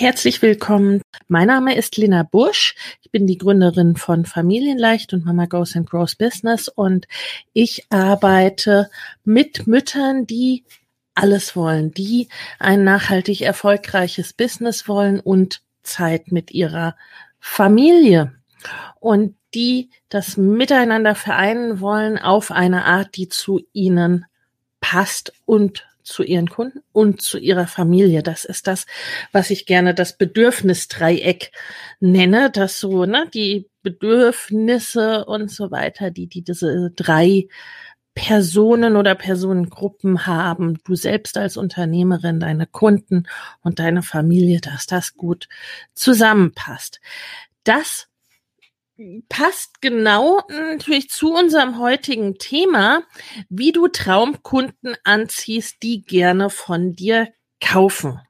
Herzlich willkommen. Mein Name ist Lena Busch. Ich bin die Gründerin von Familienleicht und Mama Goes and Grows Business und ich arbeite mit Müttern, die alles wollen, die ein nachhaltig erfolgreiches Business wollen und Zeit mit ihrer Familie und die das miteinander vereinen wollen auf eine Art, die zu ihnen passt und zu ihren Kunden und zu ihrer Familie. Das ist das, was ich gerne das Bedürfnisdreieck nenne, dass so, ne, die Bedürfnisse und so weiter, die, die diese drei Personen oder Personengruppen haben, du selbst als Unternehmerin, deine Kunden und deine Familie, dass das gut zusammenpasst. Das passt genau natürlich zu unserem heutigen Thema, wie du Traumkunden anziehst, die gerne von dir kaufen.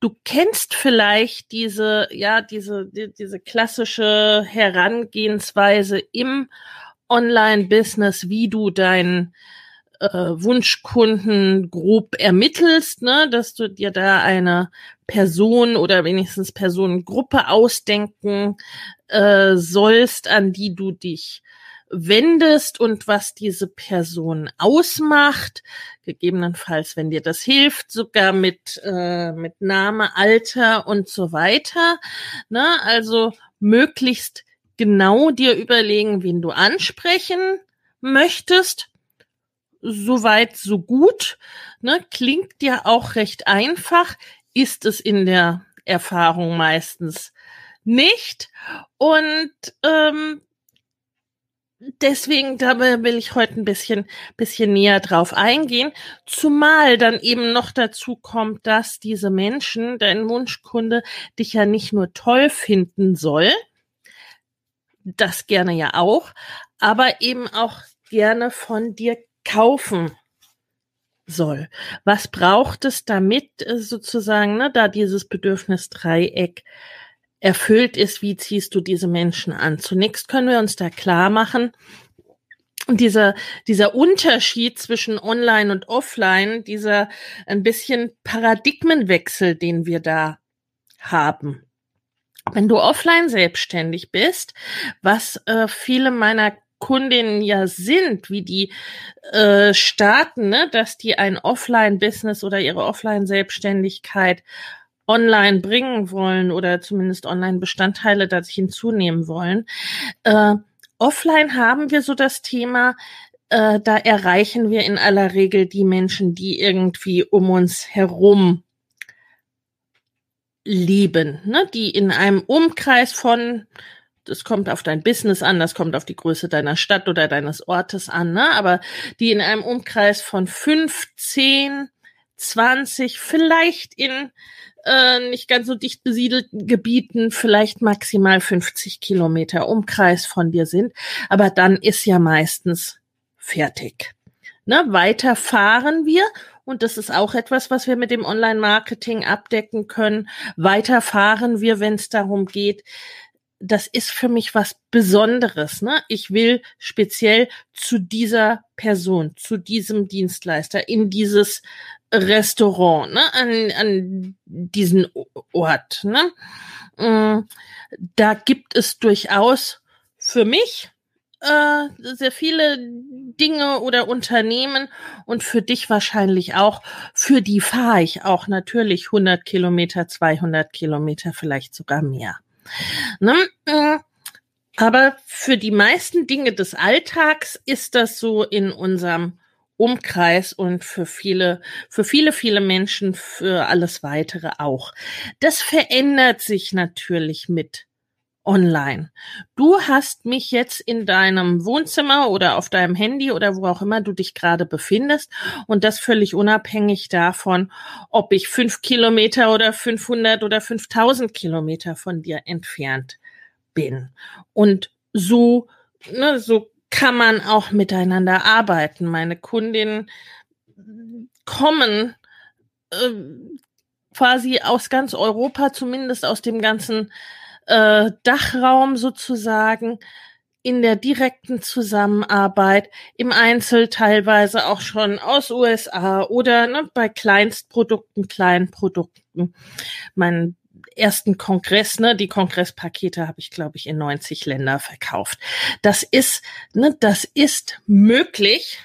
Du kennst vielleicht diese, ja, diese, die, diese klassische Herangehensweise im Online-Business, wie du deinen äh, Wunschkunden grob ermittelst, ne, dass du dir da eine Person oder wenigstens Personengruppe ausdenken äh, sollst, an die du dich wendest und was diese Person ausmacht, gegebenenfalls, wenn dir das hilft, sogar mit äh, mit Name, Alter und so weiter. Ne? Also möglichst genau dir überlegen, wen du ansprechen möchtest. Soweit, so gut. Ne? Klingt ja auch recht einfach, ist es in der Erfahrung meistens nicht. Und ähm, deswegen da will ich heute ein bisschen, bisschen näher drauf eingehen. Zumal dann eben noch dazu kommt, dass diese Menschen, dein Wunschkunde, dich ja nicht nur toll finden soll, das gerne ja auch, aber eben auch gerne von dir kaufen soll. Was braucht es damit sozusagen, ne, da dieses Bedürfnisdreieck erfüllt ist, wie ziehst du diese Menschen an? Zunächst können wir uns da klar machen, dieser, dieser Unterschied zwischen Online und Offline, dieser ein bisschen Paradigmenwechsel, den wir da haben. Wenn du offline selbstständig bist, was äh, viele meiner Kundinnen ja sind, wie die äh, starten, ne, dass die ein Offline-Business oder ihre Offline-Selbstständigkeit online bringen wollen oder zumindest Online-Bestandteile dazu hinzunehmen wollen. Äh, offline haben wir so das Thema, äh, da erreichen wir in aller Regel die Menschen, die irgendwie um uns herum leben, ne? die in einem Umkreis von, das kommt auf dein Business an, das kommt auf die Größe deiner Stadt oder deines Ortes an, ne? aber die in einem Umkreis von 15, 20, vielleicht in äh, nicht ganz so dicht besiedelten Gebieten vielleicht maximal 50 Kilometer Umkreis von dir sind, aber dann ist ja meistens fertig. Ne, weiter fahren wir und das ist auch etwas, was wir mit dem Online-Marketing abdecken können. Weiter fahren wir, wenn es darum geht, das ist für mich was Besonderes. Ne? Ich will speziell zu dieser Person, zu diesem Dienstleister, in dieses Restaurant, ne, an, an diesen Ort. Ne? Mm, da gibt es durchaus für mich äh, sehr viele Dinge oder Unternehmen und für dich wahrscheinlich auch. Für die fahre ich auch natürlich 100 Kilometer, 200 Kilometer, vielleicht sogar mehr. Ne? Äh, aber für die meisten Dinge des Alltags ist das so in unserem Umkreis und für viele, für viele, viele Menschen für alles weitere auch. Das verändert sich natürlich mit online. Du hast mich jetzt in deinem Wohnzimmer oder auf deinem Handy oder wo auch immer du dich gerade befindest und das völlig unabhängig davon, ob ich fünf Kilometer oder 500 oder 5000 Kilometer von dir entfernt bin. Und so, ne, so kann man auch miteinander arbeiten. Meine Kundinnen kommen äh, quasi aus ganz Europa, zumindest aus dem ganzen äh, Dachraum sozusagen in der direkten Zusammenarbeit, im Einzel teilweise auch schon aus USA oder ne, bei Kleinstprodukten, kleinen Produkten. Mein ersten Kongress, ne, die Kongresspakete habe ich, glaube ich, in 90 Länder verkauft. Das ist, ne, das ist möglich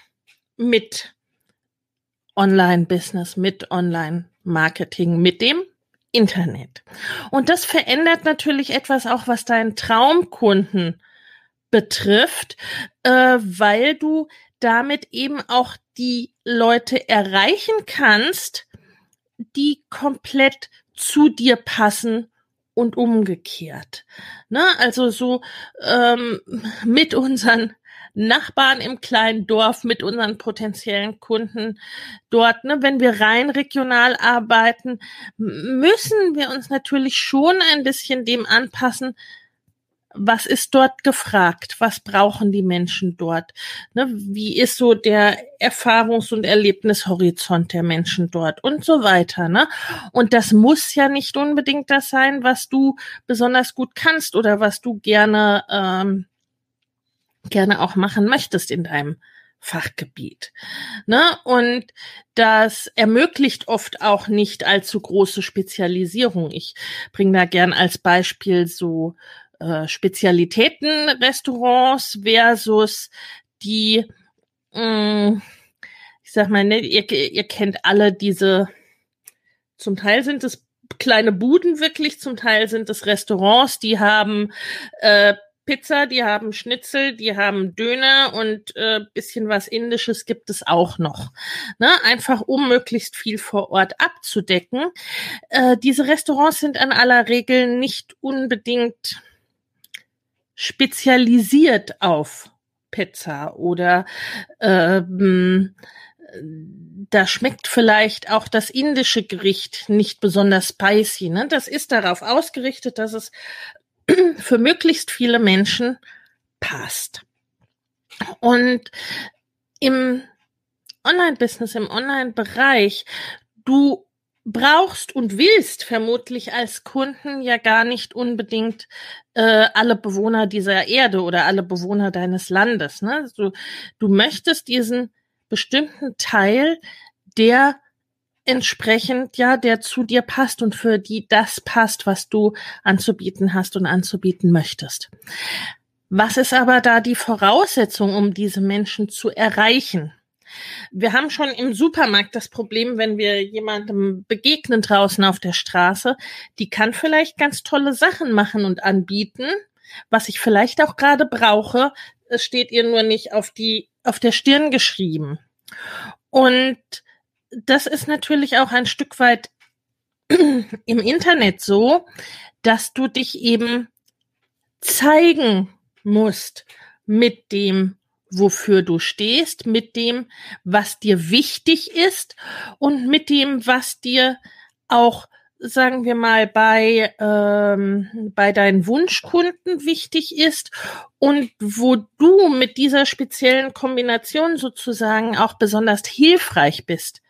mit Online-Business, mit Online-Marketing, mit dem Internet. Und das verändert natürlich etwas auch, was deinen Traumkunden betrifft, äh, weil du damit eben auch die Leute erreichen kannst, die komplett zu dir passen und umgekehrt. Ne? Also so ähm, mit unseren Nachbarn im kleinen Dorf, mit unseren potenziellen Kunden dort. Ne? Wenn wir rein regional arbeiten, müssen wir uns natürlich schon ein bisschen dem anpassen, was ist dort gefragt? Was brauchen die Menschen dort? Ne, wie ist so der Erfahrungs- und Erlebnishorizont der Menschen dort und so weiter? Ne? Und das muss ja nicht unbedingt das sein, was du besonders gut kannst oder was du gerne ähm, gerne auch machen möchtest in deinem Fachgebiet. Ne? Und das ermöglicht oft auch nicht allzu große Spezialisierung. Ich bringe da gern als Beispiel so äh, Spezialitätenrestaurants versus die, mh, mm, ich sag mal, ne, ihr, ihr kennt alle diese, zum Teil sind es kleine Buden wirklich, zum Teil sind es Restaurants, die haben äh, Pizza, die haben Schnitzel, die haben Döner und äh, bisschen was Indisches gibt es auch noch. Ne? Einfach um möglichst viel vor Ort abzudecken. Äh, diese Restaurants sind an aller Regel nicht unbedingt spezialisiert auf Pizza oder ähm, da schmeckt vielleicht auch das indische Gericht nicht besonders spicy. Ne? Das ist darauf ausgerichtet, dass es für möglichst viele Menschen passt. Und im Online-Business, im Online-Bereich, du brauchst und willst vermutlich als Kunden ja gar nicht unbedingt äh, alle Bewohner dieser Erde oder alle Bewohner deines Landes. Ne? Du, du möchtest diesen bestimmten Teil, der entsprechend, ja, der zu dir passt und für die das passt, was du anzubieten hast und anzubieten möchtest. Was ist aber da die Voraussetzung, um diese Menschen zu erreichen? Wir haben schon im Supermarkt das Problem, wenn wir jemandem begegnen draußen auf der Straße, die kann vielleicht ganz tolle Sachen machen und anbieten, was ich vielleicht auch gerade brauche, es steht ihr nur nicht auf die auf der Stirn geschrieben. Und das ist natürlich auch ein Stück weit im Internet so, dass du dich eben zeigen musst mit dem, wofür du stehst, mit dem, was dir wichtig ist und mit dem, was dir auch, sagen wir mal, bei, ähm, bei deinen Wunschkunden wichtig ist und wo du mit dieser speziellen Kombination sozusagen auch besonders hilfreich bist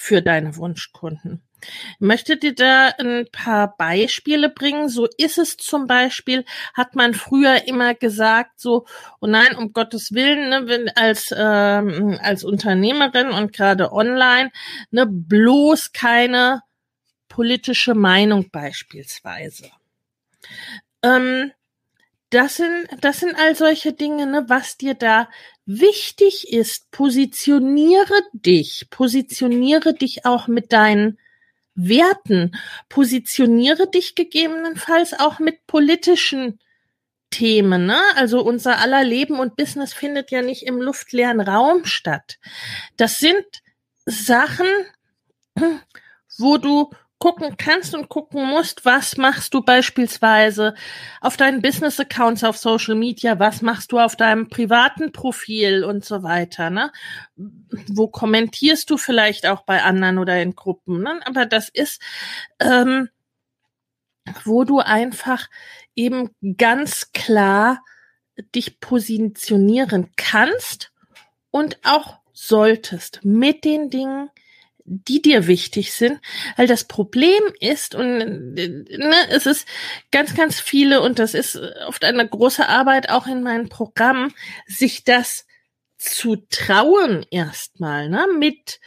für deine Wunschkunden. Ich möchte dir da ein paar Beispiele bringen. So ist es zum Beispiel, hat man früher immer gesagt, so, oh nein, um Gottes Willen, ne, wenn als, ähm, als Unternehmerin und gerade online, ne, bloß keine politische Meinung beispielsweise. Ähm, das sind, das sind all solche Dinge, ne, was dir da wichtig ist. Positioniere dich, positioniere dich auch mit deinen Werten, positioniere dich gegebenenfalls auch mit politischen Themen, ne? Also unser aller Leben und Business findet ja nicht im luftleeren Raum statt. Das sind Sachen, wo du gucken kannst und gucken musst, was machst du beispielsweise auf deinen Business Accounts auf Social Media, was machst du auf deinem privaten Profil und so weiter, ne? Wo kommentierst du vielleicht auch bei anderen oder in Gruppen, ne? Aber das ist, ähm, wo du einfach eben ganz klar dich positionieren kannst und auch solltest mit den Dingen, die dir wichtig sind. Weil das Problem ist, und ne, es ist ganz, ganz viele, und das ist oft eine große Arbeit auch in meinem Programm, sich das zu trauen erstmal, ne, mit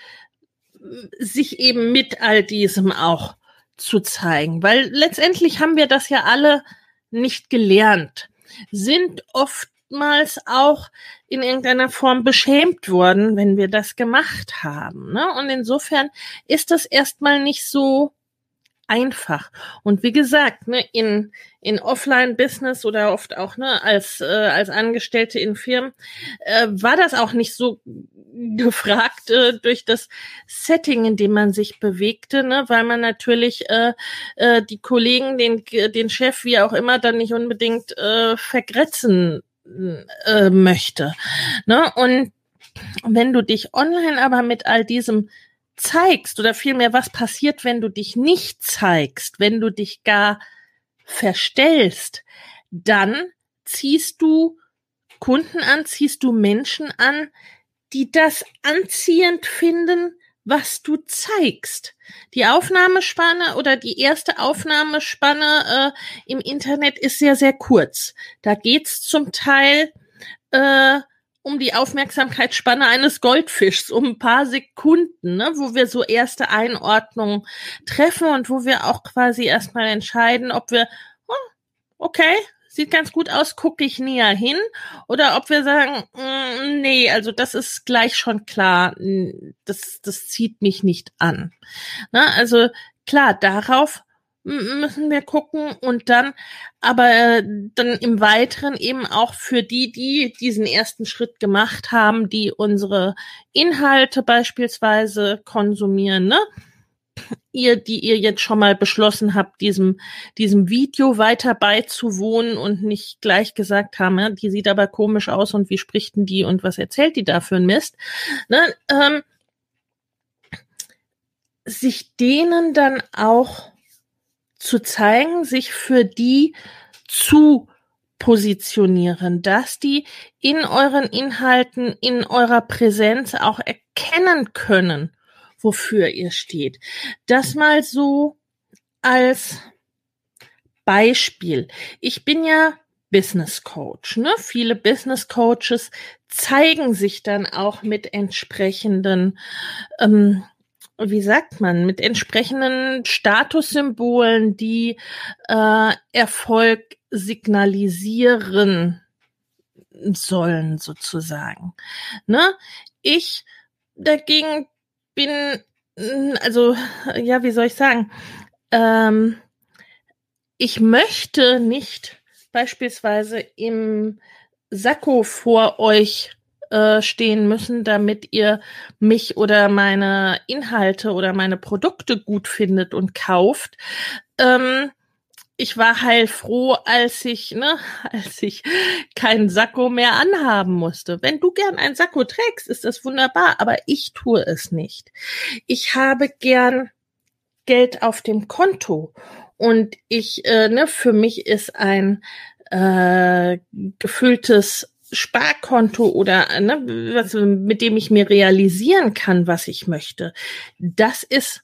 sich eben mit all diesem auch zu zeigen. Weil letztendlich haben wir das ja alle nicht gelernt, sind oft oftmals auch in irgendeiner Form beschämt worden, wenn wir das gemacht haben. Ne? Und insofern ist das erstmal nicht so einfach. Und wie gesagt, ne, in, in Offline-Business oder oft auch ne, als, äh, als Angestellte in Firmen äh, war das auch nicht so gefragt äh, durch das Setting, in dem man sich bewegte, ne, weil man natürlich äh, äh, die Kollegen, den, den Chef, wie auch immer, dann nicht unbedingt äh, vergrätzen äh, möchte. Ne? Und wenn du dich online aber mit all diesem zeigst oder vielmehr, was passiert, wenn du dich nicht zeigst, wenn du dich gar verstellst, dann ziehst du Kunden an, ziehst du Menschen an, die das anziehend finden, was du zeigst. Die Aufnahmespanne oder die erste Aufnahmespanne äh, im Internet ist sehr, sehr kurz. Da geht's zum Teil äh, um die Aufmerksamkeitsspanne eines Goldfischs, um ein paar Sekunden, ne, wo wir so erste Einordnungen treffen und wo wir auch quasi erstmal entscheiden, ob wir, oh, okay, sieht ganz gut aus, gucke ich näher hin. Oder ob wir sagen, mm, nee, also das ist gleich schon klar, das, das zieht mich nicht an. Na, also klar, darauf müssen wir gucken und dann aber äh, dann im Weiteren eben auch für die, die diesen ersten Schritt gemacht haben, die unsere Inhalte beispielsweise konsumieren, ne? Ihr, die ihr jetzt schon mal beschlossen habt, diesem, diesem Video weiter beizuwohnen und nicht gleich gesagt haben, ja, die sieht aber komisch aus und wie spricht denn die und was erzählt die da für ein Mist, ne, ähm, sich denen dann auch zu zeigen, sich für die zu positionieren, dass die in euren Inhalten, in eurer Präsenz auch erkennen können, wofür ihr steht. Das mal so als Beispiel. Ich bin ja Business Coach. Ne? Viele Business Coaches zeigen sich dann auch mit entsprechenden, ähm, wie sagt man, mit entsprechenden Statussymbolen, die äh, Erfolg signalisieren sollen, sozusagen. Ne? Ich dagegen bin, also, ja, wie soll ich sagen? Ähm, ich möchte nicht beispielsweise im Sakko vor euch äh, stehen müssen, damit ihr mich oder meine Inhalte oder meine Produkte gut findet und kauft. Ähm, ich war heilfroh, als ich, ne, als ich keinen Sakko mehr anhaben musste. Wenn du gern ein Sakko trägst, ist das wunderbar, aber ich tue es nicht. Ich habe gern Geld auf dem Konto und ich, äh, ne, für mich ist ein äh, gefülltes Sparkonto oder ne, was, mit dem ich mir realisieren kann, was ich möchte. Das ist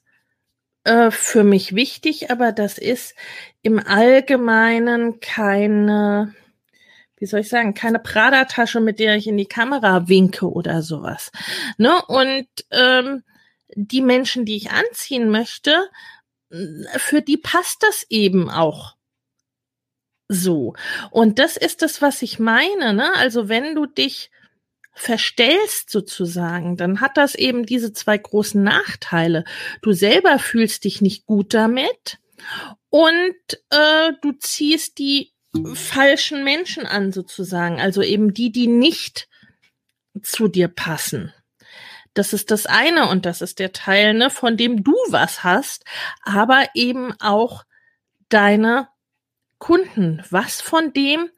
äh, für mich wichtig, aber das ist im Allgemeinen keine, wie soll ich sagen, keine Prada-Tasche, mit der ich in die Kamera winke oder sowas. Ne? Und ähm, die Menschen, die ich anziehen möchte, für die passt das eben auch So. Und das ist das, was ich meine, ne? Also wenn du dich verstellst sozusagen, dann hat das eben diese zwei großen Nachteile. Du selber fühlst dich nicht gut damit und äh, du ziehst die falschen Menschen an sozusagen, also eben die, die nicht zu dir passen. Das ist das eine und das ist der Teil, ne, von dem du was hast, aber eben auch deine Kunden. Was von dem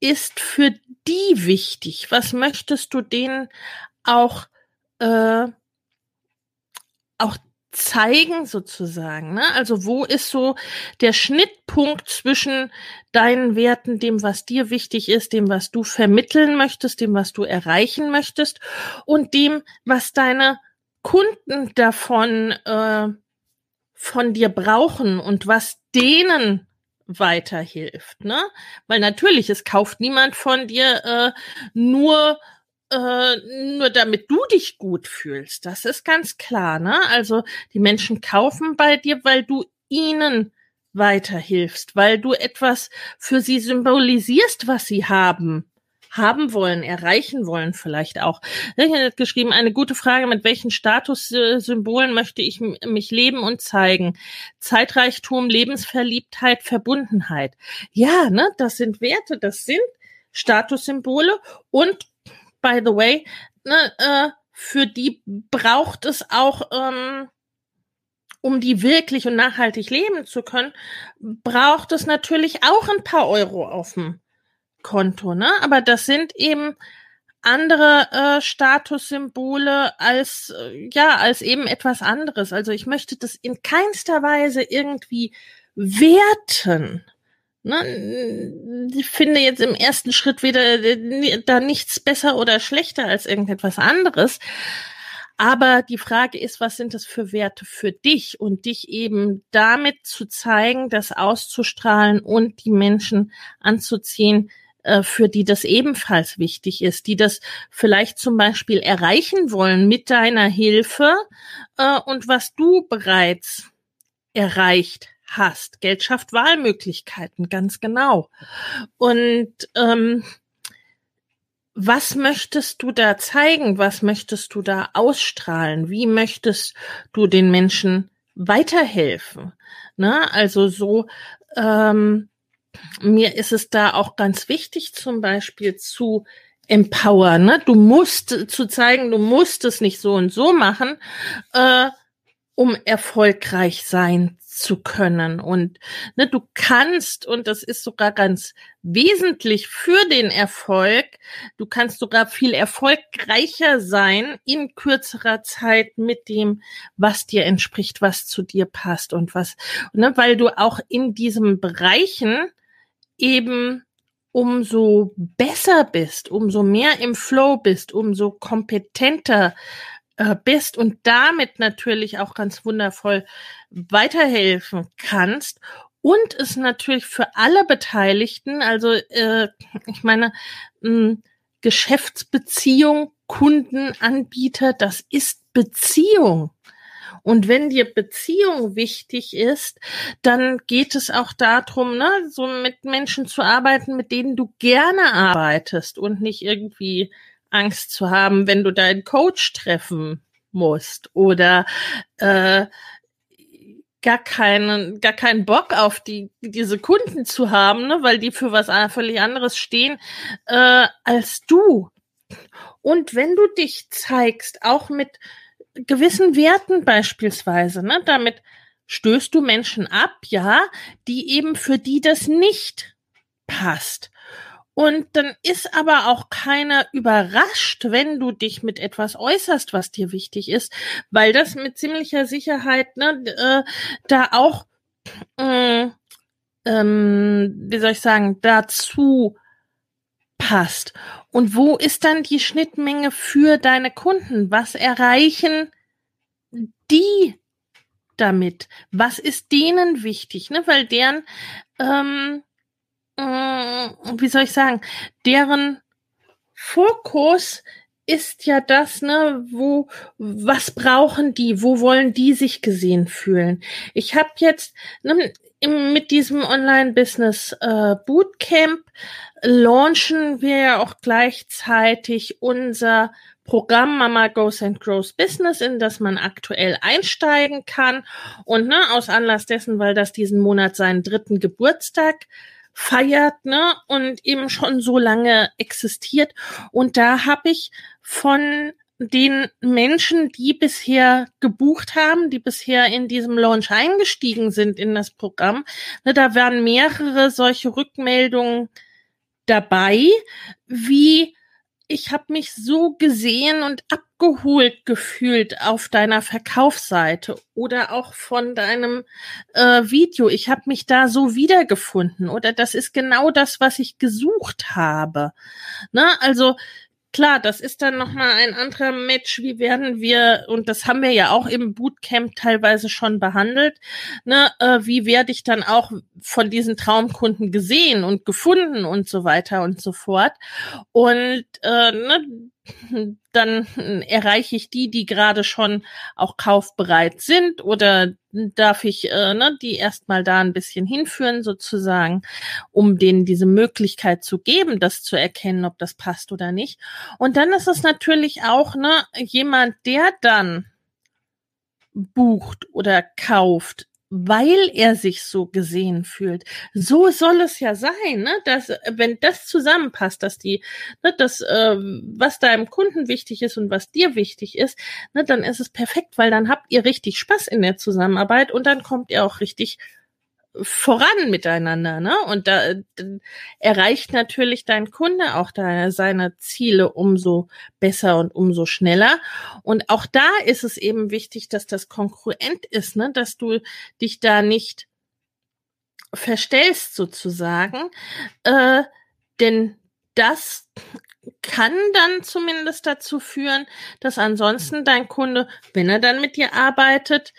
ist für die wichtig? Was möchtest du denen auch äh, auch zeigen sozusagen. Ne? Also wo ist so der Schnittpunkt zwischen deinen Werten, dem, was dir wichtig ist, dem, was du vermitteln möchtest, dem, was du erreichen möchtest und dem, was deine Kunden davon äh, von dir brauchen und was denen weiterhilft, ne? Weil natürlich, es kauft niemand von dir äh, nur äh, nur damit du dich gut fühlst. Das ist ganz klar, ne? Also die Menschen kaufen bei dir, weil du ihnen weiterhilfst, weil du etwas für sie symbolisierst, was sie haben haben wollen, erreichen wollen vielleicht auch. Ich habe geschrieben, eine gute Frage, mit welchen Statussymbolen möchte ich mich leben und zeigen? Zeitreichtum, Lebensverliebtheit, Verbundenheit. Ja, ne, das sind Werte, das sind Statussymbole und by the way, ne, äh, für die braucht es auch, ähm, um die wirklich und nachhaltig leben zu können, braucht es natürlich auch ein paar Euro auf dem Konto, ne? Aber das sind eben andere äh, Statussymbole als äh, ja als eben etwas anderes. Also ich möchte das in keinster Weise irgendwie werten. Ne, ich finde jetzt im ersten Schritt weder da nichts besser oder schlechter als irgendetwas anderes. Aber die Frage ist, was sind das für Werte für dich und dich eben damit zu zeigen, das auszustrahlen und die Menschen anzuziehen, äh, für die das ebenfalls wichtig ist, die das vielleicht zum Beispiel erreichen wollen mit deiner Hilfe äh, und was du bereits erreicht hast. Geld schafft Wahlmöglichkeiten, ganz genau. Und ähm, was möchtest du da zeigen? Was möchtest du da ausstrahlen? Wie möchtest du den Menschen weiterhelfen? Ne? Also so, ähm, mir ist es da auch ganz wichtig, zum Beispiel zu empowern. Ne? Du musst zu zeigen, du musst es nicht so und so machen, äh, um erfolgreich sein zu können. Und ne, du kannst, und das ist sogar ganz wesentlich für den Erfolg, du kannst sogar viel erfolgreicher sein in kürzerer Zeit mit dem, was dir entspricht, was zu dir passt und was, ne, weil du auch in diesen Bereichen eben umso besser bist, umso mehr im Flow bist, umso kompetenter äh, bist und damit natürlich auch ganz wundervoll weiterhelfen kannst und es natürlich für alle Beteiligten, also äh, ich meine, mh, hm, Geschäftsbeziehung, Kunden, Anbieter, das ist Beziehung. Und wenn dir Beziehung wichtig ist, dann geht es auch darum, ne, so mit Menschen zu arbeiten, mit denen du gerne arbeitest und nicht irgendwie Angst zu haben, wenn du deinen Coach treffen musst oder äh, gar keinen, gar keinen Bock auf die, diese Kunden zu haben, ne, weil die für was völlig anderes stehen äh, als du. Und wenn du dich zeigst, auch mit gewissen Werten beispielsweise, ne, damit stößt du Menschen ab, ja, die eben für die das nicht passt. Und dann ist aber auch keiner überrascht, wenn du dich mit etwas äußerst, was dir wichtig ist, weil das mit ziemlicher Sicherheit ne, äh, da auch, äh, ähm, wie soll ich sagen, dazu passt. Und wo ist dann die Schnittmenge für deine Kunden? Was erreichen die damit? Was ist denen wichtig? Ne? Weil deren ähm, äh, wie soll ich sagen, deren Fokus ist ja das, ne, wo, was brauchen die, wo wollen die sich gesehen fühlen? Ich habe jetzt ne, mit diesem Online-Business äh, Bootcamp launchen wir ja auch gleichzeitig unser Programm Mama Goes and Grows Business, in das man aktuell einsteigen kann. Und ne, aus Anlass dessen, weil das diesen Monat seinen dritten Geburtstag feiert, ne, und eben schon so lange existiert. Und da habe ich von den Menschen, die bisher gebucht haben, die bisher in diesem Launch eingestiegen sind in das Programm, ne, da werden mehrere solche Rückmeldungen dabei, wie ich habe mich so gesehen und abgeholt gefühlt auf deiner Verkaufsseite oder auch von deinem äh, Video. Ich habe mich da so wiedergefunden oder das ist genau das, was ich gesucht habe. Ne? Also Klar, das ist dann nochmal ein anderer Match. Wie werden wir, und das haben wir ja auch im Bootcamp teilweise schon behandelt, ne, äh, wie werde ich dann auch von diesen Traumkunden gesehen und gefunden und so weiter und so fort. Und äh, ne, dann erreiche ich die, die gerade schon auch kaufbereit sind oder darf ich äh, ne, die erstmal da ein bisschen hinführen sozusagen, um denen diese Möglichkeit zu geben, das zu erkennen, ob das passt oder nicht. Und dann ist es natürlich auch ne, jemand, der dann bucht oder kauft, weil er sich so gesehen fühlt. So soll es ja sein, ne? Dass wenn das zusammenpasst, dass die, ne, das, äh, was deinem Kunden wichtig ist und was dir wichtig ist, ne, dann ist es perfekt, weil dann habt ihr richtig Spaß in der Zusammenarbeit und dann kommt ihr auch richtig voran miteinander, ne? Und da, da erreicht natürlich dein Kunde auch da seine Ziele umso besser und umso schneller. Und auch da ist es eben wichtig, dass das konkurrent ist, ne? Dass du dich da nicht verstellst sozusagen, äh, denn das kann dann zumindest dazu führen, dass ansonsten dein Kunde, wenn er dann mit dir arbeitet,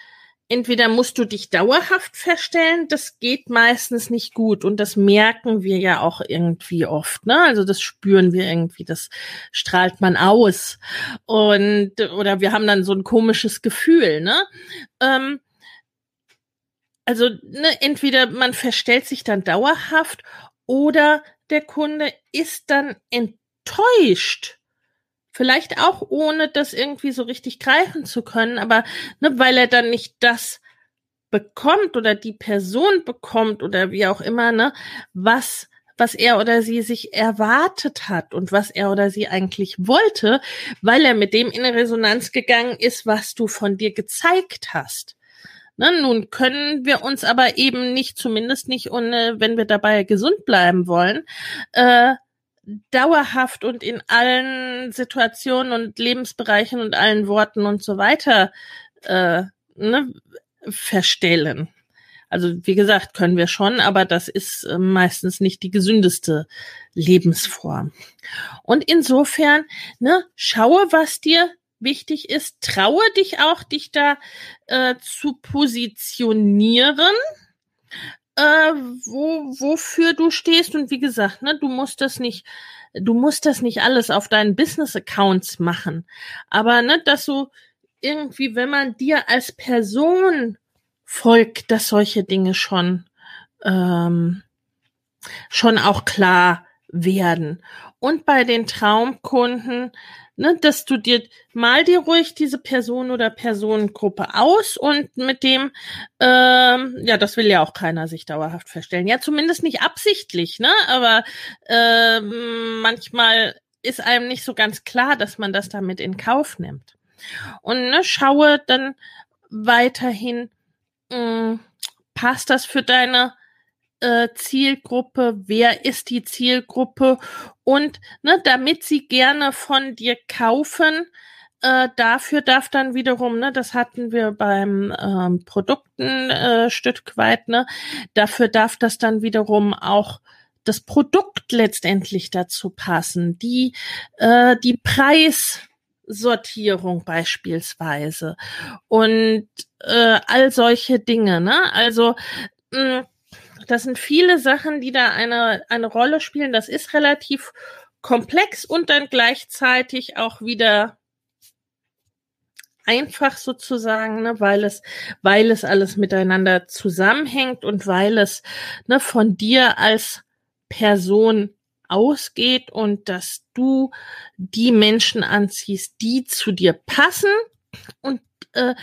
entweder musst du dich dauerhaft verstellen, das geht meistens nicht gut und das merken wir ja auch irgendwie oft, ne? Also das spüren wir irgendwie, das strahlt man aus und oder wir haben dann so ein komisches Gefühl, ne? Ähm, also ne, entweder man verstellt sich dann dauerhaft oder der Kunde ist dann enttäuscht Vielleicht auch ohne das irgendwie so richtig greifen zu können, aber ne, weil er dann nicht das bekommt oder die Person bekommt oder wie auch immer, ne, was was er oder sie sich erwartet hat und was er oder sie eigentlich wollte, weil er mit dem in Resonanz gegangen ist, was du von dir gezeigt hast. Ne, nun können wir uns aber eben nicht, zumindest nicht, ohne, wenn wir dabei gesund bleiben wollen, äh, dauerhaft und in allen Situationen und Lebensbereichen und allen Worten und so weiter äh, ne, verstellen. Also wie gesagt, können wir schon, aber das ist äh, meistens nicht die gesündeste Lebensform. Und insofern, ne, schaue, was dir wichtig ist, traue dich auch, dich da äh, zu positionieren äh, wo, wofür du stehst. Und wie gesagt, ne, du musst das nicht, du musst das nicht alles auf deinen Business-Accounts machen. Aber ne, dass du irgendwie, wenn man dir als Person folgt, dass solche Dinge schon, ähm, schon auch klar werden. Und bei den Traumkunden, ne, dass du dir mal dir ruhig diese Person oder Personengruppe aus und mit dem, ähm, ja, das will ja auch keiner sich dauerhaft verstellen. Ja, zumindest nicht absichtlich, ne? Aber ähm, manchmal ist einem nicht so ganz klar, dass man das damit in Kauf nimmt. Und ne, schaue dann weiterhin, mh, hm, passt das für deine äh, Zielgruppe, wer ist die Zielgruppe? Und ne, damit sie gerne von dir kaufen, äh, dafür darf dann wiederum, ne, das hatten wir beim ähm, Produkten äh, weit, ne, dafür darf das dann wiederum auch das Produkt letztendlich dazu passen, die äh, die Preissortierung beispielsweise. Und äh, all solche Dinge, ne? Also mh, das sind viele Sachen, die da eine, eine Rolle spielen. Das ist relativ komplex und dann gleichzeitig auch wieder einfach sozusagen, ne, weil es, weil es alles miteinander zusammenhängt und weil es ne, von dir als Person ausgeht und dass du die Menschen anziehst, die zu dir passen und äh,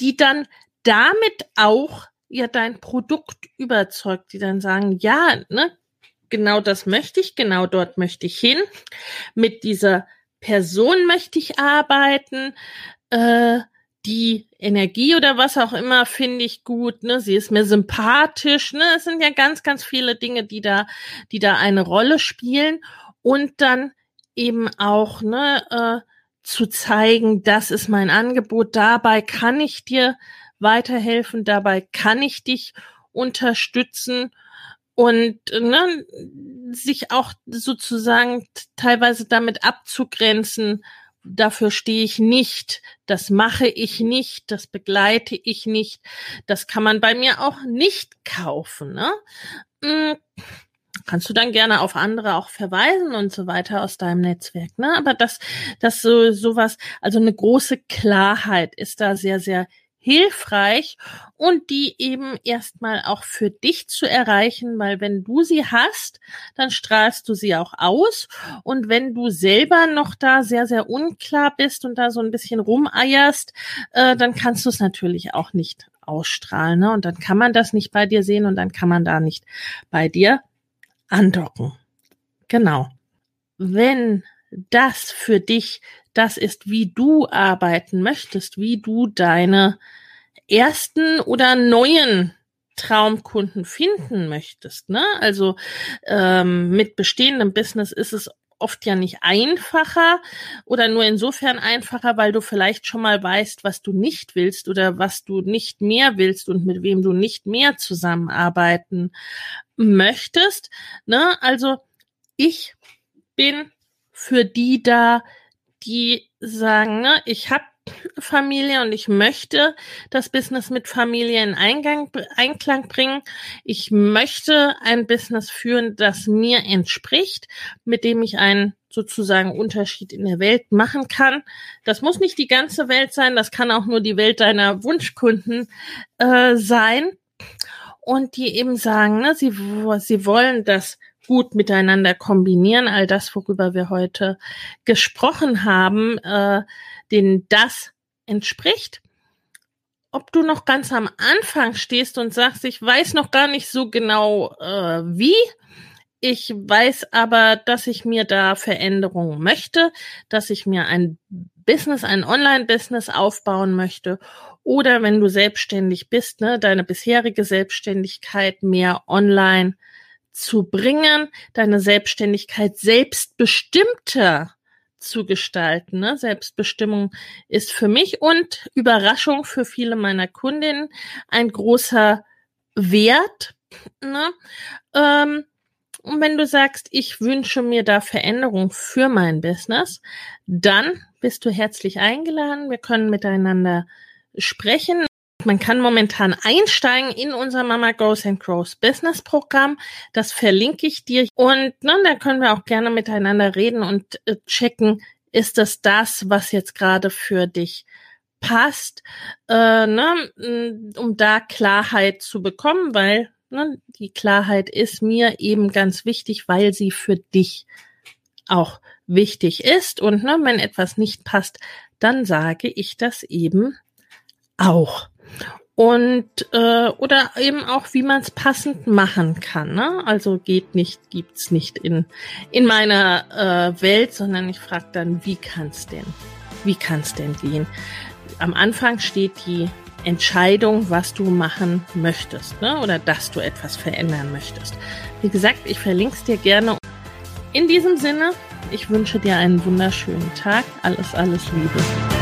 die dann damit auch ja dein Produkt überzeugt, die dann sagen, ja, ne, genau das möchte ich, genau dort möchte ich hin, mit dieser Person möchte ich arbeiten, äh, die Energie oder was auch immer finde ich gut, ne? Sie ist mir sympathisch, ne? Es sind ja ganz, ganz viele Dinge, die da, die da eine Rolle spielen und dann eben auch, ne, äh, zu zeigen, das ist mein Angebot, dabei kann ich dir weiterhelfen, dabei kann ich dich unterstützen und ne, sich auch sozusagen teilweise damit abzugrenzen, dafür stehe ich nicht, das mache ich nicht, das begleite ich nicht, das kann man bei mir auch nicht kaufen. Ne? Hm, kannst du dann gerne auf andere auch verweisen und so weiter aus deinem Netzwerk. Ne? Aber das, das so sowas, also eine große Klarheit ist da sehr, sehr hilfreich und die eben erstmal auch für dich zu erreichen, weil wenn du sie hast, dann strahlst du sie auch aus und wenn du selber noch da sehr, sehr unklar bist und da so ein bisschen rumeierst, äh, dann kannst du es natürlich auch nicht ausstrahlen ne? und dann kann man das nicht bei dir sehen und dann kann man da nicht bei dir andocken. Genau. Wenn das für dich das ist, wie du arbeiten möchtest, wie du deine ersten oder neuen Traumkunden finden möchtest. Ne? Also ähm, mit bestehendem Business ist es oft ja nicht einfacher oder nur insofern einfacher, weil du vielleicht schon mal weißt, was du nicht willst oder was du nicht mehr willst und mit wem du nicht mehr zusammenarbeiten möchtest. Ne? Also ich bin für die da, die sagen, ne, ich habe Familie und ich möchte das Business mit Familie in Eingang, Einklang bringen. Ich möchte ein Business führen, das mir entspricht, mit dem ich einen sozusagen Unterschied in der Welt machen kann. Das muss nicht die ganze Welt sein, das kann auch nur die Welt deiner Wunschkunden äh, sein. Und die eben sagen, ne, sie, sie wollen das gut miteinander kombinieren, all das, worüber wir heute gesprochen haben, äh, denen das entspricht. Ob du noch ganz am Anfang stehst und sagst, ich weiß noch gar nicht so genau äh, wie, ich weiß aber, dass ich mir da Veränderungen möchte, dass ich mir ein Business, ein Online-Business aufbauen möchte. Oder wenn du selbstständig bist, ne, deine bisherige Selbstständigkeit mehr online zu bringen, deine Selbstständigkeit selbstbestimmter zu gestalten. Ne? Selbstbestimmung ist für mich und Überraschung für viele meiner Kundinnen ein großer Wert. Ne? Ähm, und wenn du sagst, ich wünsche mir da Veränderung für mein Business, dann bist du herzlich eingeladen. Wir können miteinander sprechen. Man kann momentan einsteigen in unser Mama Goes and Grows Business Programm. Das verlinke ich dir. Und ne, da können wir auch gerne miteinander reden und äh, checken, ist das das, was jetzt gerade für dich passt, äh, ne, um da Klarheit zu bekommen, weil ne, die Klarheit ist mir eben ganz wichtig, weil sie für dich auch wichtig ist. Und ne, wenn etwas nicht passt, dann sage ich das eben auch und äh, oder eben auch wie man es passend machen kann ne? also geht nicht gibt's nicht in in meiner äh, Welt sondern ich frage dann wie kann's denn wie kann's denn gehen? Am Anfang steht die Entscheidung was du machen möchtest ne? oder dass du etwas verändern möchtest. Wie gesagt ich verlinke es dir gerne. In diesem Sinne ich wünsche dir einen wunderschönen Tag. Alles alles Liebe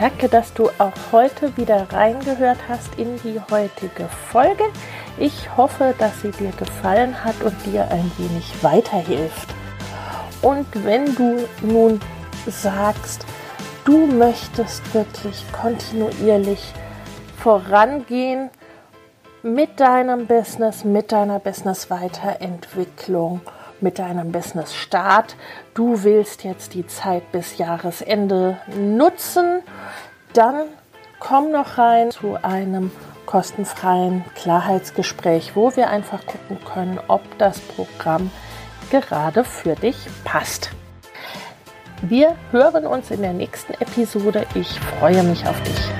Danke, dass du auch heute wieder reingehört hast in die heutige Folge. Ich hoffe, dass sie dir gefallen hat und dir ein wenig weiterhilft. Und wenn du nun sagst, du möchtest wirklich kontinuierlich vorangehen mit deinem Business, mit deiner Business-Weiterentwicklung, mit deinem Business-Start. Du willst jetzt die Zeit bis Jahresende nutzen, dann komm noch rein zu einem kostenfreien Klarheitsgespräch, wo wir einfach gucken können, ob das Programm gerade für dich passt. Wir hören uns in der nächsten Episode. Ich freue mich auf dich.